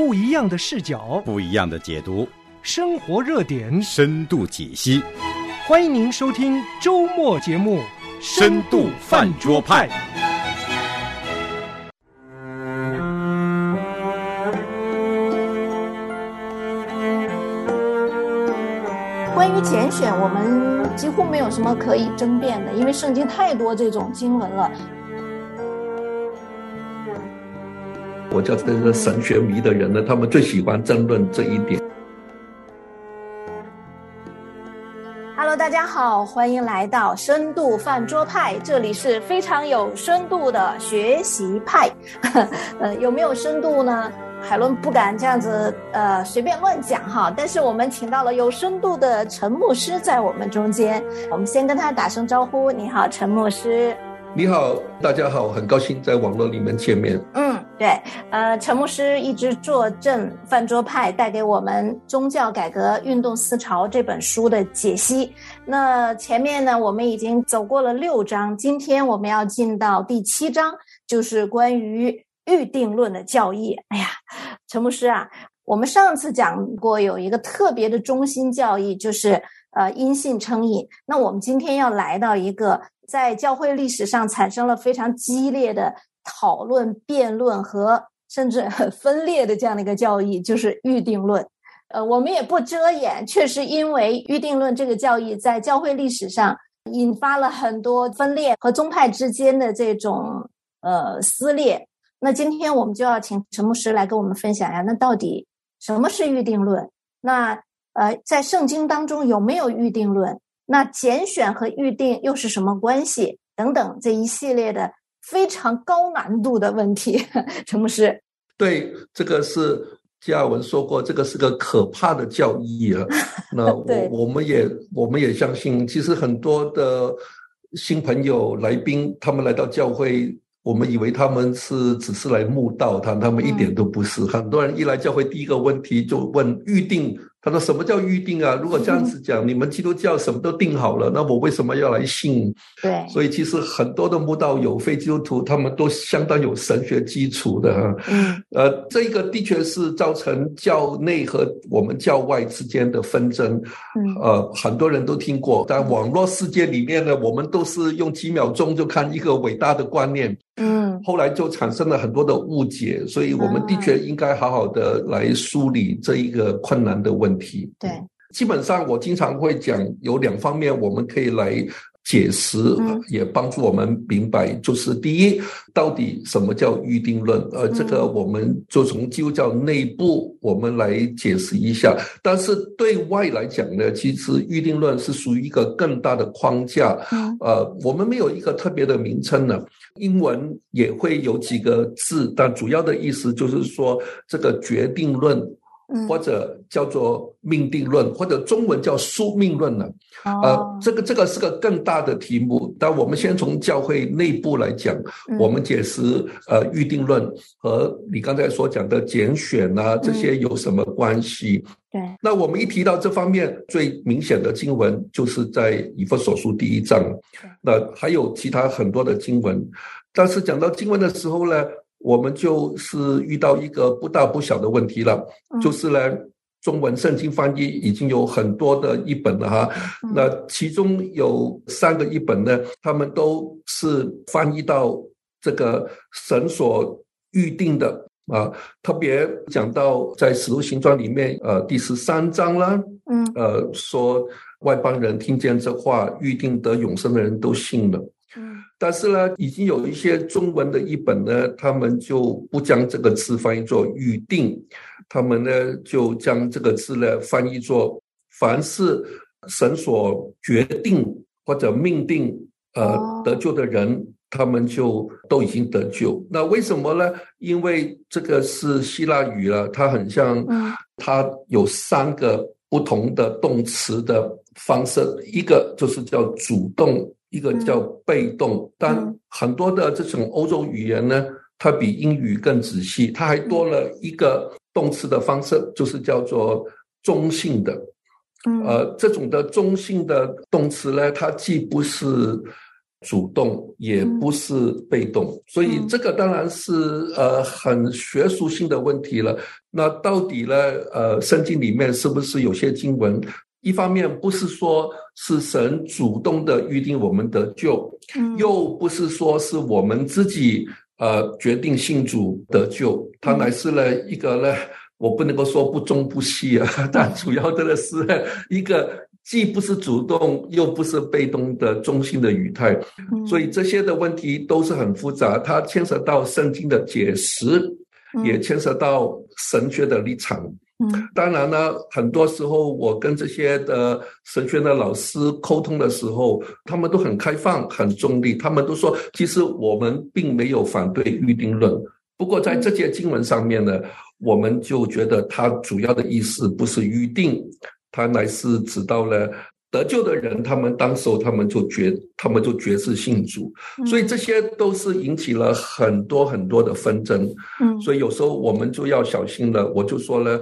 不一样的视角，不一样的解读，生活热点，深度解析。欢迎您收听周末节目《深度饭桌派》。关于拣选，我们几乎没有什么可以争辩的，因为圣经太多这种经文了。我叫这个神学迷的人呢，他们最喜欢争论这一点。Hello，大家好，欢迎来到深度饭桌派，这里是非常有深度的学习派。呃，有没有深度呢？海伦不敢这样子呃随便乱讲哈，但是我们请到了有深度的陈牧师在我们中间，我们先跟他打声招呼。你好，陈牧师。你好，大家好，很高兴在网络里面见面。嗯，对，呃，陈牧师一直坐镇饭桌派，带给我们《宗教改革运动思潮》这本书的解析。那前面呢，我们已经走过了六章，今天我们要进到第七章，就是关于。预定论的教义，哎呀，陈牧师啊，我们上次讲过有一个特别的中心教义，就是呃因信称义。那我们今天要来到一个在教会历史上产生了非常激烈的讨论、辩论和甚至分裂的这样的一个教义，就是预定论。呃，我们也不遮掩，确实因为预定论这个教义在教会历史上引发了很多分裂和宗派之间的这种呃撕裂。那今天我们就要请陈牧师来跟我们分享一下，那到底什么是预定论？那呃，在圣经当中有没有预定论？那拣选和预定又是什么关系？等等这一系列的非常高难度的问题，陈牧师。对，这个是加尔文说过，这个是个可怕的教义啊。那 我我们也我们也相信，其实很多的新朋友来宾，他们来到教会。我们以为他们是只是来慕道，他他们一点都不是。很多人一来教会，第一个问题就问预定。他说：“什么叫预定啊？如果这样子讲，你们基督教什么都定好了，那我为什么要来信？”对，所以其实很多的慕道友、非基督徒，他们都相当有神学基础的哈。嗯，呃，这个的确是造成教内和我们教外之间的纷争。嗯，呃，很多人都听过，在网络世界里面呢，我们都是用几秒钟就看一个伟大的观念。嗯，后来就产生了很多的误解，所以我们的确应该好好的来梳理这一个困难的问。问题对，基本上我经常会讲有两方面，我们可以来解释，也帮助我们明白。就是第一，到底什么叫预定论？呃，这个我们就从基督教内部我们来解释一下。但是对外来讲呢，其实预定论是属于一个更大的框架。呃，我们没有一个特别的名称呢，英文也会有几个字，但主要的意思就是说这个决定论。或者叫做命定论，或者中文叫宿命论呢？呃，这个这个是个更大的题目。但我们先从教会内部来讲，我们解释呃预定论和你刚才所讲的拣选啊这些有什么关系？对。那我们一提到这方面，最明显的经文就是在以弗所书第一章。那还有其他很多的经文，但是讲到经文的时候呢？我们就是遇到一个不大不小的问题了，就是呢，中文圣经翻译已经有很多的译本了哈，那其中有三个译本呢，他们都是翻译到这个神所预定的啊，特别讲到在使徒行传里面，呃，第十三章啦，嗯，呃，说外邦人听见这话，预定得永生的人都信了。但是呢，已经有一些中文的译本呢，他们就不将这个字翻译作预定，他们呢就将这个字呢翻译作凡是神所决定或者命定呃得救的人，他们就都已经得救。那为什么呢？因为这个是希腊语了，它很像，它有三个不同的动词的方式，一个就是叫主动。一个叫被动，但很多的这种欧洲语言呢，它比英语更仔细，它还多了一个动词的方式，就是叫做中性的。呃，这种的中性的动词呢，它既不是主动，也不是被动，所以这个当然是呃很学术性的问题了。那到底呢？呃，圣经里面是不是有些经文？一方面不是说是神主动的预定我们得救，又不是说是我们自己呃决定信主得救，它乃是呢一个呢，我不能够说不忠不义啊，但主要的呢是一个既不是主动又不是被动的中心的语态，所以这些的问题都是很复杂，它牵涉到圣经的解释，也牵涉到神学的立场。嗯，当然呢，很多时候我跟这些的神学的老师沟通的时候，他们都很开放、很中立。他们都说，其实我们并没有反对预定论。不过在这些经文上面呢，我们就觉得它主要的意思不是预定，它乃是指到了得救的人，他们当时候他们就觉，他们就觉是信主。所以这些都是引起了很多很多的纷争。嗯，所以有时候我们就要小心了。我就说呢。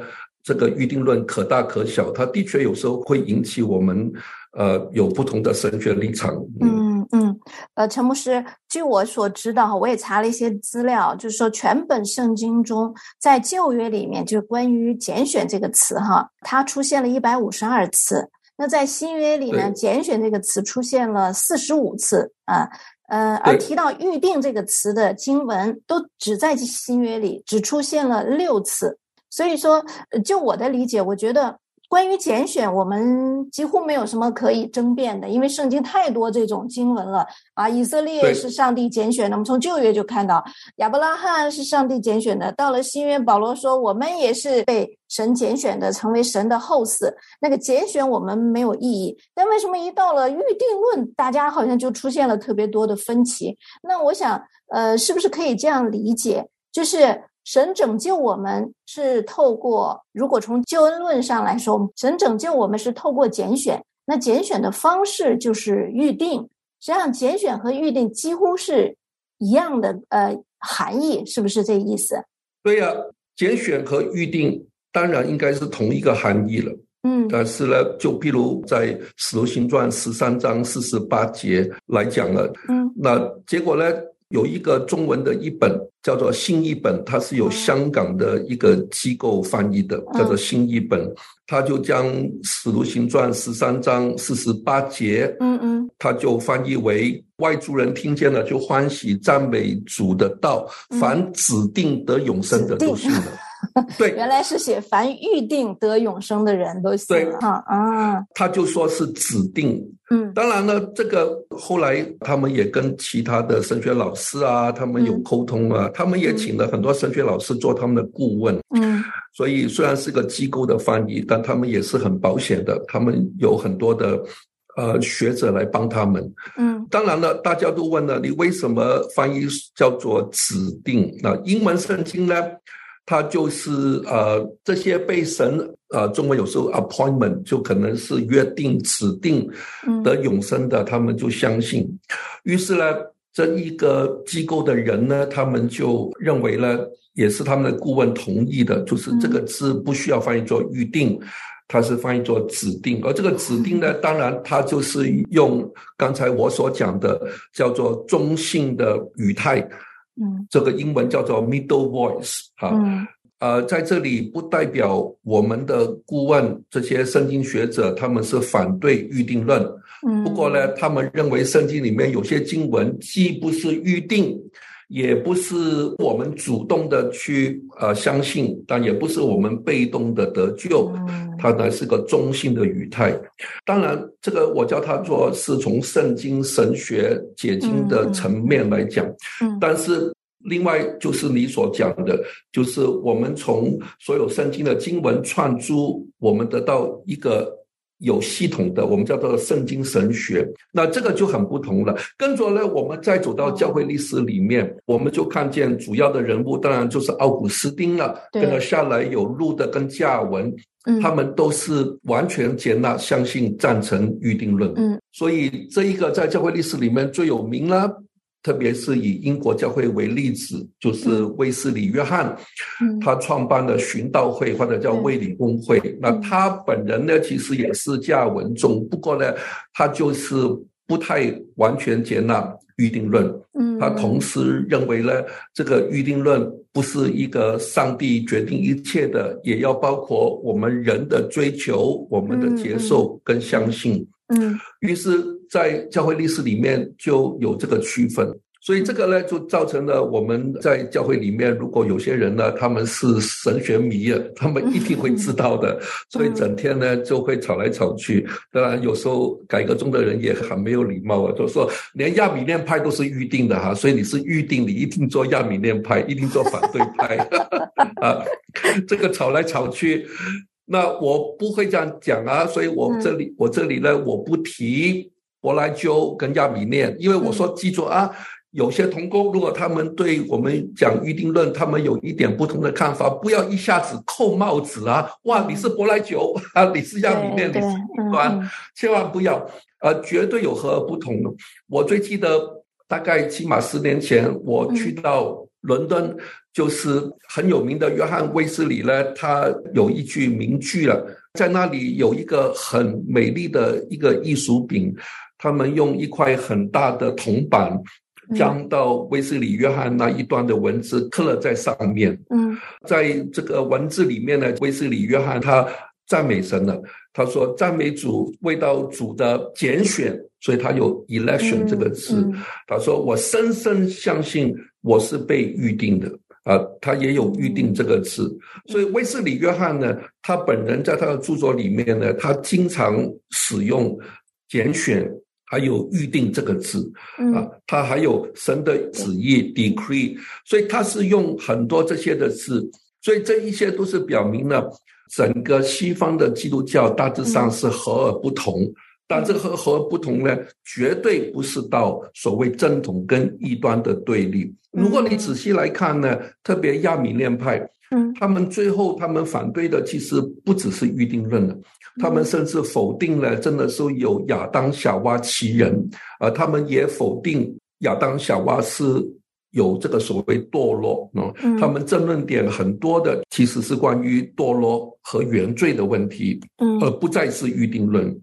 这个预定论可大可小，它的确有时候会引起我们呃有不同的神学立场。嗯嗯，呃，陈牧师，据我所知道，我也查了一些资料，就是说全本圣经中，在旧约里面，就关于拣选这个词哈，它出现了一百五十二次；那在新约里呢，拣选这个词出现了四十五次啊，呃，而提到预定这个词的经文，都只在新约里只出现了六次。所以说，就我的理解，我觉得关于拣选，我们几乎没有什么可以争辩的，因为圣经太多这种经文了啊。以色列是上帝拣选的，我们从旧约就看到亚伯拉罕是上帝拣选的。到了新约，保罗说我们也是被神拣选的，成为神的后嗣。那个拣选我们没有意义，但为什么一到了预定论，大家好像就出现了特别多的分歧？那我想，呃，是不是可以这样理解，就是？神拯救我们是透过，如果从救恩论上来说，神拯救我们是透过拣选。那拣选的方式就是预定。实际上，拣选和预定几乎是一样的，呃，含义是不是这意思？对呀，拣选和预定当然应该是同一个含义了。嗯，但是呢，就比如在《使徒行传》十三章四十八节来讲了，嗯，那结果呢？有一个中文的一本叫做新译本，它是由香港的一个机构翻译的，叫做新译本。它就将《使徒行传》十三章四十八节，嗯嗯，它就翻译为外族人听见了就欢喜赞美主的道，凡指定得永生的都信了。对，原来是写凡预定得永生的人都信哈啊，他就说是指定，嗯，当然了，这个后来他们也跟其他的神学老师啊，他们有沟通啊，他们也请了很多神学老师做他们的顾问，嗯，所以虽然是个机构的翻译，但他们也是很保险的，他们有很多的呃学者来帮他们，嗯，当然了，大家都问了，你为什么翻译叫做指定？那英文圣经呢？他就是呃，这些被神呃，中文有时候 appointment 就可能是约定、指定得永生的，他们就相信。于是呢，这一个机构的人呢，他们就认为呢，也是他们的顾问同意的，就是这个字不需要翻译做预定，它是翻译做指定。而这个指定呢，当然它就是用刚才我所讲的叫做中性的语态。嗯，这个英文叫做 middle voice 啊，呃，在这里不代表我们的顾问这些圣经学者他们是反对预定论，嗯，不过呢，他们认为圣经里面有些经文既不是预定，也不是我们主动的去呃相信，但也不是我们被动的得救。它呢是个中性的语态，当然，这个我叫它做是从圣经神学解经的层面来讲，嗯，但是另外就是你所讲的，就是我们从所有圣经的经文串珠，我们得到一个。有系统的，我们叫做圣经神学，那这个就很不同了。跟着呢，我们再走到教会历史里面，我们就看见主要的人物，当然就是奥古斯丁了。跟着下来有路德跟加尔文，他们都是完全接纳、相信、赞成预定论。嗯，所以这一个在教会历史里面最有名了。特别是以英国教会为例子，就是威斯里约翰，他创办的寻道会或者叫卫理公会。那他本人呢，其实也是加尔文众，不过呢，他就是不太完全接纳预定论。嗯，他同时认为呢，这个预定论不是一个上帝决定一切的，也要包括我们人的追求、我们的接受跟相信。嗯于是，在教会历史里面就有这个区分。所以这个呢，就造成了我们在教会里面，如果有些人呢，他们是神学迷啊，他们一定会知道的。所以整天呢就会吵来吵去。当然，有时候改革中的人也很没有礼貌啊，就说连亚米念派都是预定的哈，所以你是预定，你一定做亚米念派，一定做反对派 啊。这个吵来吵去，那我不会这样讲啊，所以我这里我这里呢，我不提伯莱鸠跟亚米念，因为我说记住啊。有些同工，如果他们对我们讲预定论，他们有一点不同的看法，不要一下子扣帽子啊！哇，你是伯莱酒 啊，你是亚米念，你是异端，千万不要，呃，绝对有和而不同。我最记得大概起码十年前，我去到伦敦，就是很有名的约翰威斯里呢，他有一句名句了，在那里有一个很美丽的一个艺术品，他们用一块很大的铜板。将到威斯里约翰那一段的文字刻了在上面。嗯，在这个文字里面呢，威斯里约翰他赞美神了。他说赞美主为到主的拣选，所以他有 election 这个词。他说我深深相信我是被预定的啊，他也有预定这个字。所以威斯里约翰呢，他本人在他的著作里面呢，他经常使用拣选。还有预定这个字，啊，他还有神的旨意 decree，所以他是用很多这些的字，所以这一些都是表明了整个西方的基督教大致上是和而不同，但这个和和不同呢，绝对不是到所谓正统跟异端的对立。如果你仔细来看呢，特别亚米念派。嗯，他们最后他们反对的其实不只是预定论了，他们甚至否定了真的是有亚当夏娃其人，而他们也否定亚当夏娃是有这个所谓堕落啊，他们争论点很多的其实是关于堕落和原罪的问题，嗯，而不再是预定论，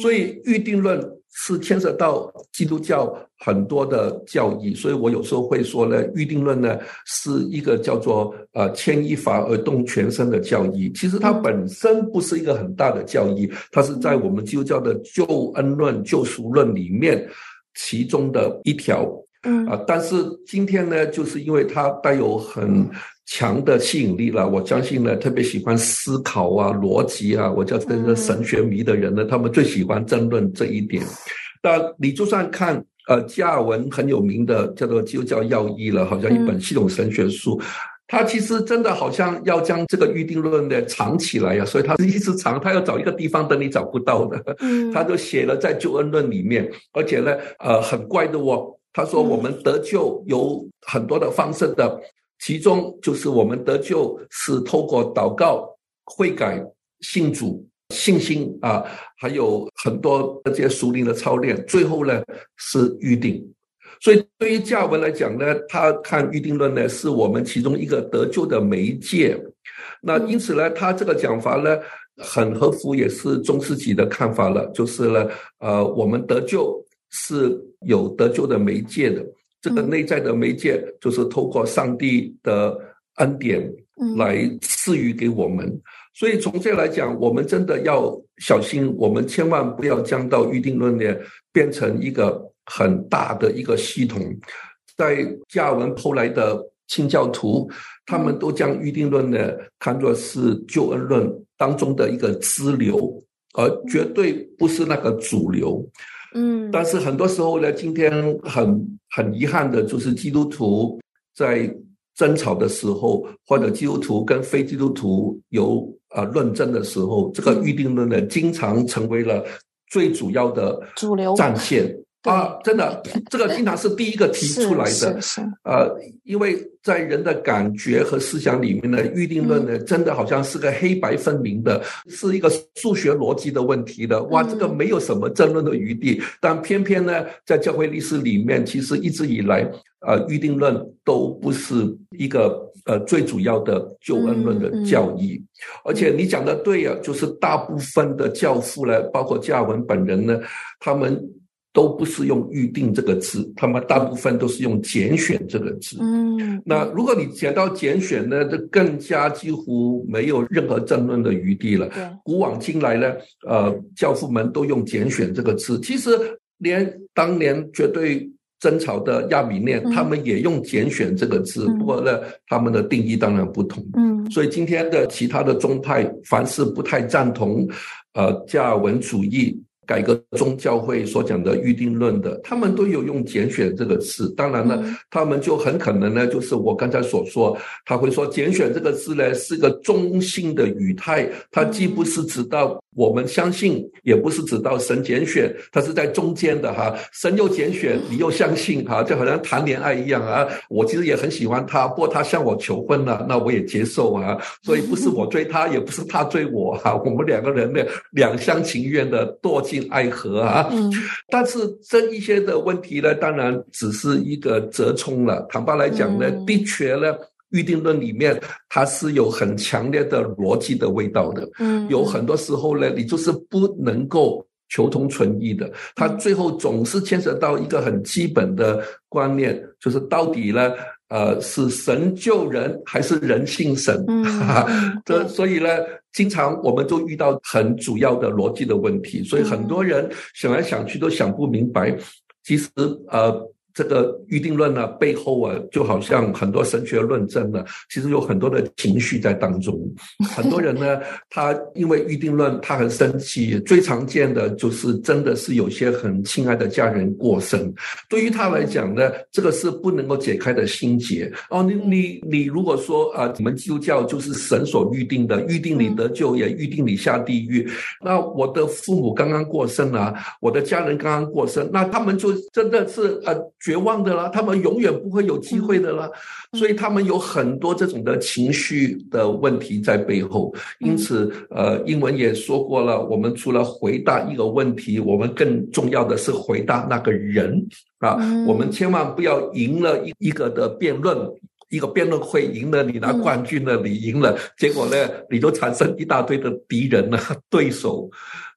所以预定论。是牵涉到基督教很多的教义，所以我有时候会说呢，预定论呢是一个叫做呃牵一发而动全身的教义。其实它本身不是一个很大的教义，它是在我们基督教的救恩论、救赎论里面其中的一条。嗯啊，但是今天呢，就是因为它带有很强的吸引力了。我相信呢，特别喜欢思考啊、逻辑啊，我叫这个神学迷的人呢，他们最喜欢争论这一点。但你就算看呃加尔文很有名的叫做《基督教要义》了，好像一本系统神学书，他其实真的好像要将这个预定论呢藏起来呀，所以他是一直藏，他要找一个地方等你找不到的，他就写了在救恩论里面，而且呢，呃，很怪的哦。他说：“我们得救有很多的方式的，其中就是我们得救是透过祷告、悔改、信主、信心啊，还有很多这些属灵的操练。最后呢是预定。所以对于加文来讲呢，他看预定论呢是我们其中一个得救的媒介。那因此呢，他这个讲法呢很合乎也是中世纪的看法了，就是呢，呃，我们得救。”是有得救的媒介的，这个内在的媒介就是透过上帝的恩典来赐予给我们。所以从这来讲，我们真的要小心，我们千万不要将到预定论呢变成一个很大的一个系统。在加文后来的清教徒，他们都将预定论呢看作是救恩论当中的一个支流，而绝对不是那个主流。嗯，但是很多时候呢，今天很很遗憾的就是基督徒在争吵的时候，或者基督徒跟非基督徒有啊论争的时候，这个预定论呢，经常成为了最主要的主流。战线。啊，真的，这个经常是第一个提出来的。呃，因为在人的感觉和思想里面呢，预定论呢，真的好像是个黑白分明的，是一个数学逻辑的问题的。哇，这个没有什么争论的余地。但偏偏呢，在教会历史里面，其实一直以来，呃，预定论都不是一个呃最主要的救恩论的教义。而且你讲的对呀，就是大部分的教父呢，包括加尔文本人呢，他们。都不是用预定这个字，他们大部分都是用拣选这个字。嗯，那如果你讲到拣选呢，就更加几乎没有任何争论的余地了。古往今来呢，呃，教父们都用拣选这个字，其实连当年绝对。争吵的亚米念，他们也用拣选这个字，不过呢，他们的定义当然不同。嗯，所以今天的其他的宗派，凡是不太赞同，呃，加尔文主义。改革宗教会所讲的预定论的，他们都有用拣选这个词。当然了，他们就很可能呢，就是我刚才所说，他会说拣选这个字呢是个中性的语态，它既不是指到我们相信，也不是只到神拣选，它是在中间的哈。神又拣选，你又相信哈，就好像谈恋爱一样啊。我其实也很喜欢他，不过他向我求婚了，那我也接受啊。所以不是我追他，也不是他追我哈，我们两个人呢两厢情愿的堕进。爱河啊，嗯，但是这一些的问题呢，当然只是一个折冲了。坦白来讲呢，的确呢，预定论里面它是有很强烈的逻辑的味道的，嗯，有很多时候呢，你就是不能够求同存异的，它最后总是牵扯到一个很基本的观念，就是到底呢。呃，是神救人还是人信神？嗯，这所以呢，经常我们都遇到很主要的逻辑的问题，所以很多人想来想去都想不明白。其实，呃。这个预定论呢，背后啊，就好像很多神学论证呢，其实有很多的情绪在当中。很多人呢，他因为预定论，他很生气。最常见的就是，真的是有些很亲爱的家人过生，对于他来讲呢，这个是不能够解开的心结。哦，你你你，如果说啊，你们基督教就是神所预定的，预定你得救，也预定你下地狱。那我的父母刚刚过生啊，我的家人刚刚过生，那他们就真的是呃。绝望的啦，他们永远不会有机会的啦，所以他们有很多这种的情绪的问题在背后。因此，呃，英文也说过了，我们除了回答一个问题，我们更重要的是回答那个人啊。我们千万不要赢了一一个的辩论，一个辩论会赢了你拿冠军了，你赢了，结果呢，你就产生一大堆的敌人呢，对手。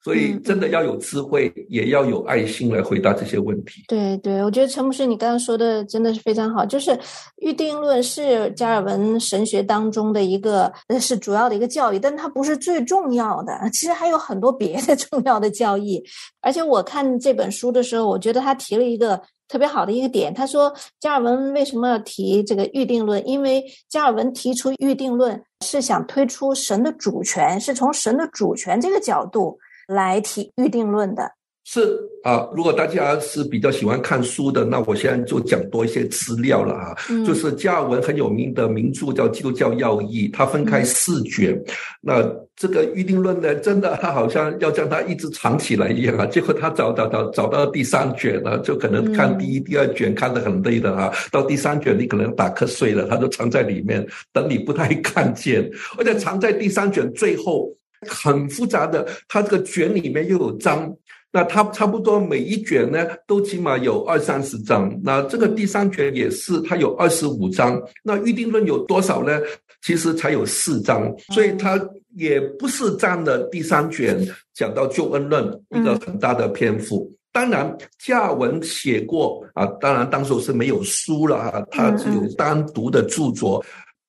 所以，真的要有智慧，也要有爱心来回答这些问题。对对，我觉得陈牧师你刚刚说的真的是非常好。就是预定论是加尔文神学当中的一个，是主要的一个教义，但它不是最重要的。其实还有很多别的 重要的教义。而且我看这本书的时候，我觉得他提了一个特别好的一个点。他说，加尔文为什么要提这个预定论？因为加尔文提出预定论是想推出神的主权，是从神的主权这个角度。来提预定论的是啊，如果大家是比较喜欢看书的，那我现在就讲多一些资料了啊。就是加尔文很有名的名著叫《基督教要义》，它分开四卷。那这个预定论呢，真的他好像要将它一直藏起来一样啊。结果他找找找找到第三卷了，就可能看第一、第二卷看得很累的啊。到第三卷你可能打瞌睡了，他就藏在里面，等你不太 看见，而且藏在第三卷最后。很复杂的，它这个卷里面又有章，那它差不多每一卷呢都起码有二三十章。那这个第三卷也是，它有二十五章。那预定论有多少呢？其实才有四章，所以它也不是占了第三卷讲到救恩论一个很大的篇幅。当然，加文写过啊，当然当时是没有书了啊，他只有单独的著作。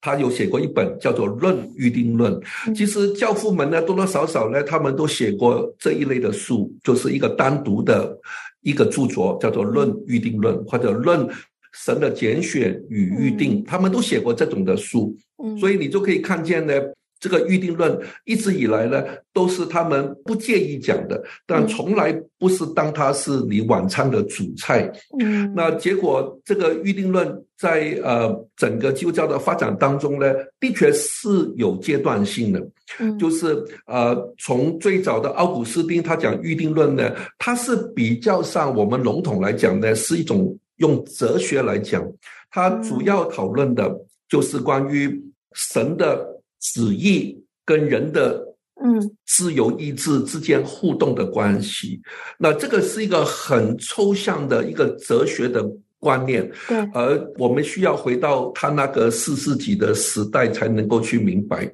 他有写过一本叫做《论预定论》，其实教父们呢多多少少呢，他们都写过这一类的书，就是一个单独的一个著作，叫做《论预定论》或者《论神的拣选与预定》，他们都写过这种的书，所以你就可以看见呢。这个预定论一直以来呢，都是他们不介意讲的，但从来不是当它是你晚餐的主菜。嗯，那结果这个预定论在呃整个基督教的发展当中呢，的确是有阶段性的。嗯，就是呃从最早的奥古斯丁他讲预定论呢，它是比较上我们笼统来讲呢，是一种用哲学来讲，它主要讨论的就是关于神的。旨意跟人的嗯自由意志之间互动的关系，那这个是一个很抽象的一个哲学的观念，对，而我们需要回到他那个四世纪的时代才能够去明白。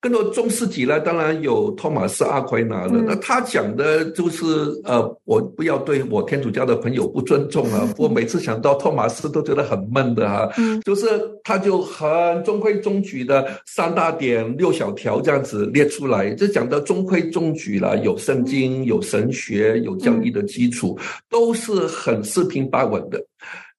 跟着中世纪呢，当然有托马斯阿奎那了。那他讲的就是呃，我不要对我天主教的朋友不尊重啊。我每次想到托马斯都觉得很闷的哈。就是他就很中规中矩的三大点六小条这样子列出来，就讲的中规中矩了，有圣经，有神学，有教义的基础，都是很四平八稳的。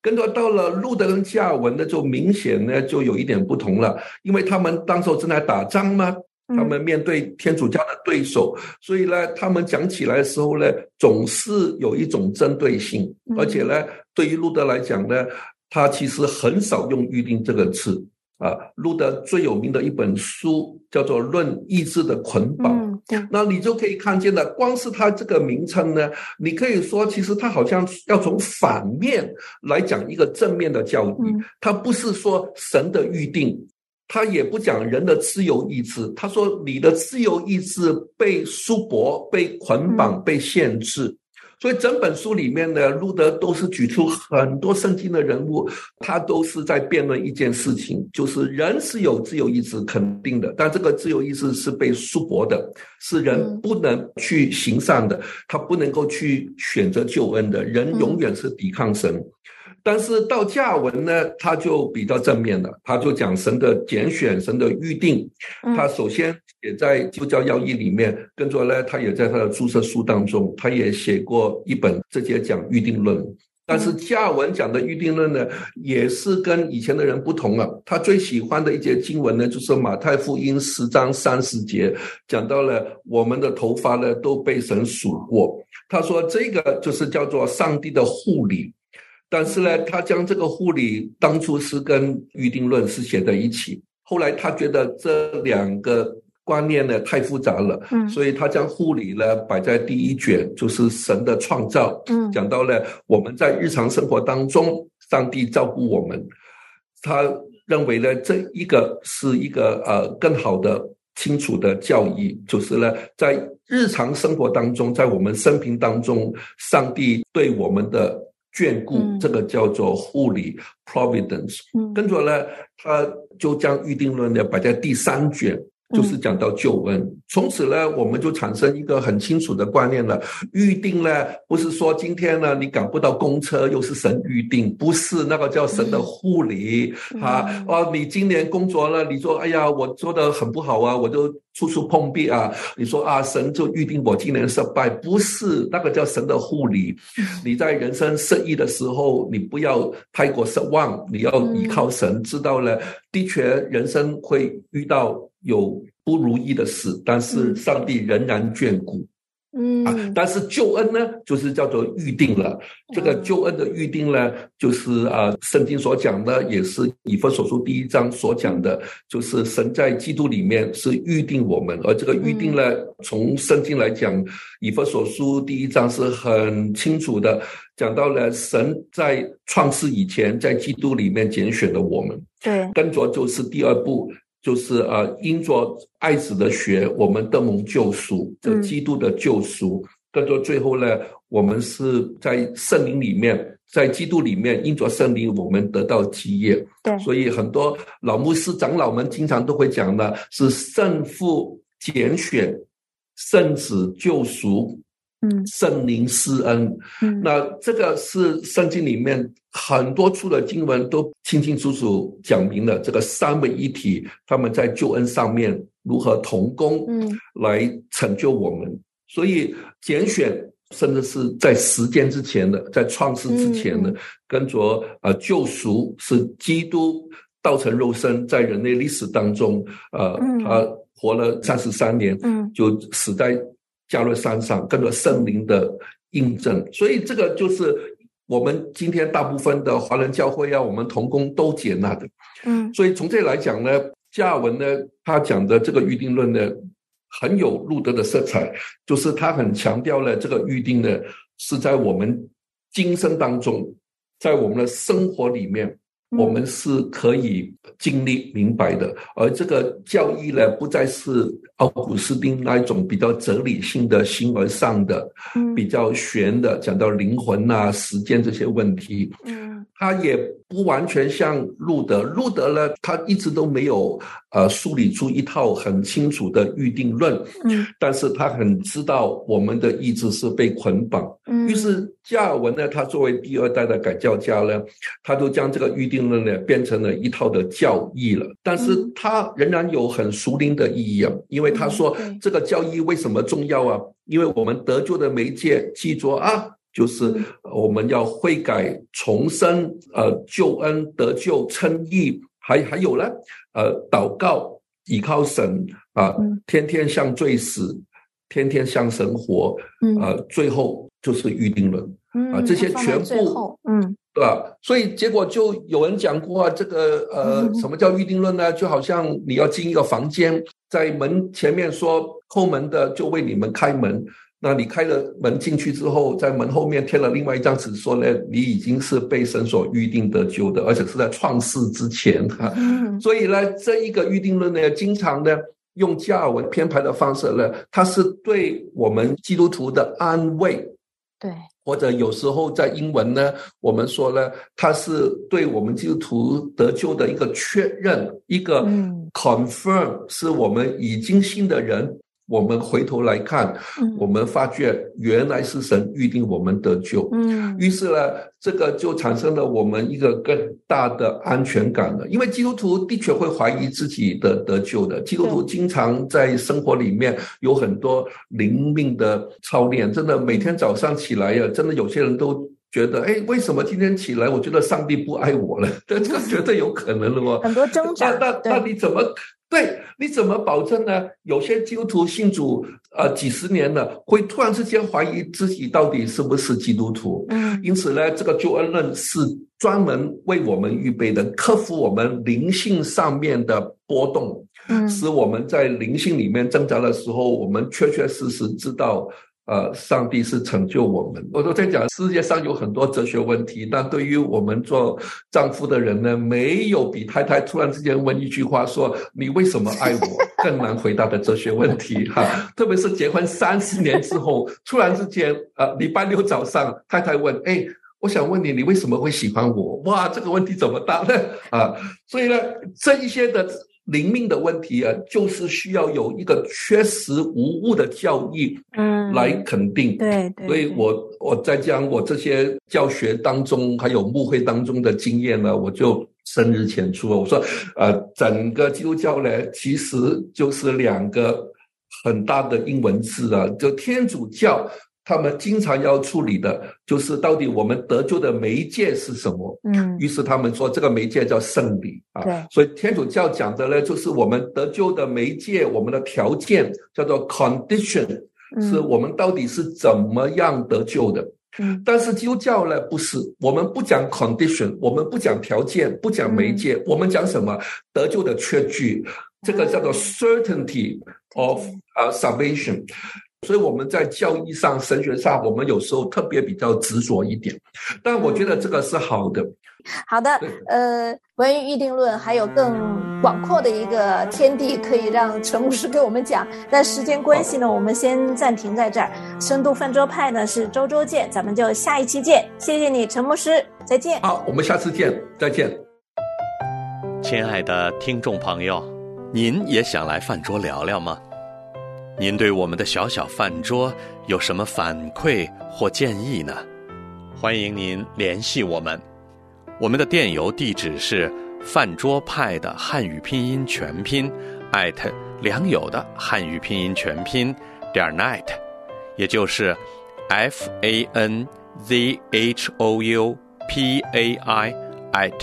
跟着到了路德跟加尔文呢，就明显呢就有一点不同了，因为他们当时候正在打仗嘛，他们面对天主教的对手，所以呢，他们讲起来的时候呢，总是有一种针对性，而且呢，对于路德来讲呢，他其实很少用预定这个词。啊，路德最有名的一本书叫做《论意志的捆绑》。嗯，对。那你就可以看见了，光是它这个名称呢，你可以说，其实它好像要从反面来讲一个正面的教义。它不是说神的预定，它也不讲人的自由意志。他说你的自由意志被束缚、被捆绑、被限制。所以整本书里面呢，路德都是举出很多圣经的人物，他都是在辩论一件事情，就是人是有自由意志肯定的，但这个自由意志是被束缚的，是人不能去行善的，他不能够去选择救恩的，人永远是抵抗神。但是到加文呢，他就比较正面了，他就讲神的拣选、神的预定。他首先也在基督教要义里面，跟着呢，他也在他的注册书当中，他也写过一本直接讲预定论。但是加文讲的预定论呢，也是跟以前的人不同了。他最喜欢的一节经文呢，就是马太福音十章三十节，讲到了我们的头发呢都被神数过。他说这个就是叫做上帝的护理。但是呢，他将这个护理当初是跟预定论是写在一起，后来他觉得这两个观念呢太复杂了，嗯，所以他将护理呢摆在第一卷，就是神的创造，嗯，讲到了我们在日常生活当中，上帝照顾我们，他认为呢这一个是一个呃更好的清楚的教义，就是呢在日常生活当中，在我们生平当中，上帝对我们的。眷顾，这个叫做护理 （providence）。跟着呢，他就将预定论呢摆在第三卷。就是讲到救恩，从此呢，我们就产生一个很清楚的观念了。预定呢，不是说今天呢你赶不到公车，又是神预定，不是那个叫神的护理啊。哦，你今年工作了，你说哎呀，我做的很不好啊，我就处处碰壁啊。你说啊，神就预定我今年失败，不是那个叫神的护理。你在人生失意的时候，你不要太过失望，你要依靠神，知道了，的确人生会遇到。有不如意的事，但是上帝仍然眷顾，嗯。啊，但是救恩呢，就是叫做预定了。这个救恩的预定呢，就是啊，圣经所讲的，也是以弗所书第一章所讲的，就是神在基督里面是预定我们，而这个预定呢，从圣经来讲，以弗所书第一章是很清楚的，讲到了神在创世以前，在基督里面拣选了我们，对，跟着就是第二步。就是呃，因着爱子的血，我们得蒙救赎，这基督的救赎。跟着最后呢，我们是在圣灵里面，在基督里面，因着圣灵，我们得到基业。对，所以很多老牧师长老们经常都会讲的，是圣父拣选，圣子救赎。嗯，圣灵施恩，嗯，那这个是圣经里面很多处的经文都清清楚楚讲明了这个三位一体，他们在救恩上面如何同工，嗯，来成就我们。所以拣选甚至是在时间之前的，在创世之前的，跟着呃救赎是基督道成肉身，在人类历史当中，呃，他活了三十三年，嗯，就死在。加勒山上，跟着圣灵的印证，所以这个就是我们今天大部分的华人教会啊，我们同工都接纳的。嗯，所以从这来讲呢，加尔文呢，他讲的这个预定论呢，很有路德的色彩，就是他很强调了这个预定呢，是在我们今生当中，在我们的生活里面。我们是可以经历明白的，而这个教义呢，不再是奥古斯丁那一种比较哲理性的形而上的，比较玄的，讲到灵魂啊、时间这些问题。嗯，他也不完全像路德，路德呢，他一直都没有呃梳理出一套很清楚的预定论，嗯，但是他很知道我们的意志是被捆绑，嗯，于是加尔文呢，他作为第二代的改教家呢，他都将这个预定论呢变成了一套的教义了，但是他仍然有很熟灵的意义啊，因为他说这个教义为什么重要啊？因为我们得救的媒介记住啊。就是嗯我们要悔改、重生、呃救恩、得救、称义，还还有呢，呃祷告、倚靠神啊、嗯天天向罪死，天天向神活，嗯呃，最后就是预定论，嗯啊这些全部嗯对吧？所以结果就有人讲过啊，这个呃嗯，什么叫预定论呢？就好像你要进一个房间，在门前面说后门的就为你们开门。那你开了门进去之后，在门后面贴了另外一张纸，说呢，你已经是被神所预定得救的，而且是在创世之前哈。嗯所以呢，这一个预定论呢，经常呢用加尔文编排的方式呢，它是对我们基督徒的安慰，对或者有时候在英文呢，我们说呢，它是对我们基督徒得救的一个确认，一个嗯 confirm，是我们已经信的人。我们回头来看，嗯我们发觉原来是神预定我们得救。嗯于是呢，这个就产生了我们一个更大的安全感了。因为基督徒的确会怀疑自己的得救的，基督徒经常在生活里面有很多灵命的操练，真的每天早上起来呀，真的有些人都。觉得哎，为什么今天起来，我觉得上帝不爱我了？这这个绝对有可能的哦。很多挣扎那那那对你怎么对？你怎么保证呢？有些基督徒信主呃几十年了，会突然之间怀疑自己到底是不是基督徒？嗯因此呢，这个救恩论是专门为我们预备的，克服我们灵性上面的波动，嗯使我们在灵性里面挣扎的时候，我们确确实实知道。呃，上帝是成就我们。我都在讲，世界上有很多哲学问题，但对于我们做丈夫的人呢，没有比太太突然之间问一句话说“你为什么爱我”更难回答的哲学问题 哈。特别是结婚三十年之后，突然之间，呃，礼拜六早上太太问：“哎，我想问你，你为什么会喜欢我？”哇，这个问题怎么答呢？啊，所以呢，这一些的。灵命的问题啊，就是需要有一个缺实无误的教义，嗯来肯定。对对，所以我我在讲我这些教学当中，还有牧会当中的经验呢，我就深入浅出。我说，呃，整个基督教呢，其实就是两个很大的英文字啊，就天主教。他们经常要处理的就是到底我们得救的媒介是什么？嗯于是他们说这个媒介叫圣礼啊。对所以天主教讲的呢，就是我们得救的媒介，我们的条件叫做 condition，是我们到底是怎么样得救的。嗯但是基督教呢，不是，我们不讲 condition，我们不讲条件，不讲媒介，我们讲什么？得救的确据，这个叫做 certainty of 啊 salvation。所以我们在教义上、神学上，我们有时候特别比较执着一点，但我觉得这个是好的。好的，呃，关于预定论还有更广阔的一个天地，可以让陈牧师给我们讲。但时间关系呢，我们先暂停在这儿。深度饭桌派呢是周周见，咱们就下一期见。谢谢你，陈牧师，再见。好，我们下次见，再见。亲爱的听众朋友，您也想来饭桌聊聊吗？您对我们的小小饭桌有什么反馈或建议呢？欢迎您联系我们，我们的电邮地址是饭桌派的汉语拼音全拼艾特良友的汉语拼音全拼点 net，也就是 f a n z h o u p a i at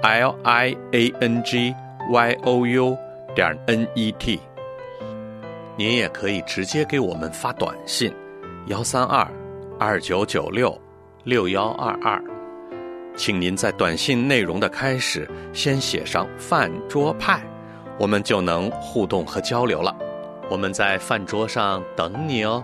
l i a n g y o u 点 n e t。您也可以直接给我们发短信，幺三二二九九六六幺二二，请您在短信内容的开始先写上“饭桌派”，我们就能互动和交流了。我们在饭桌上等你哦。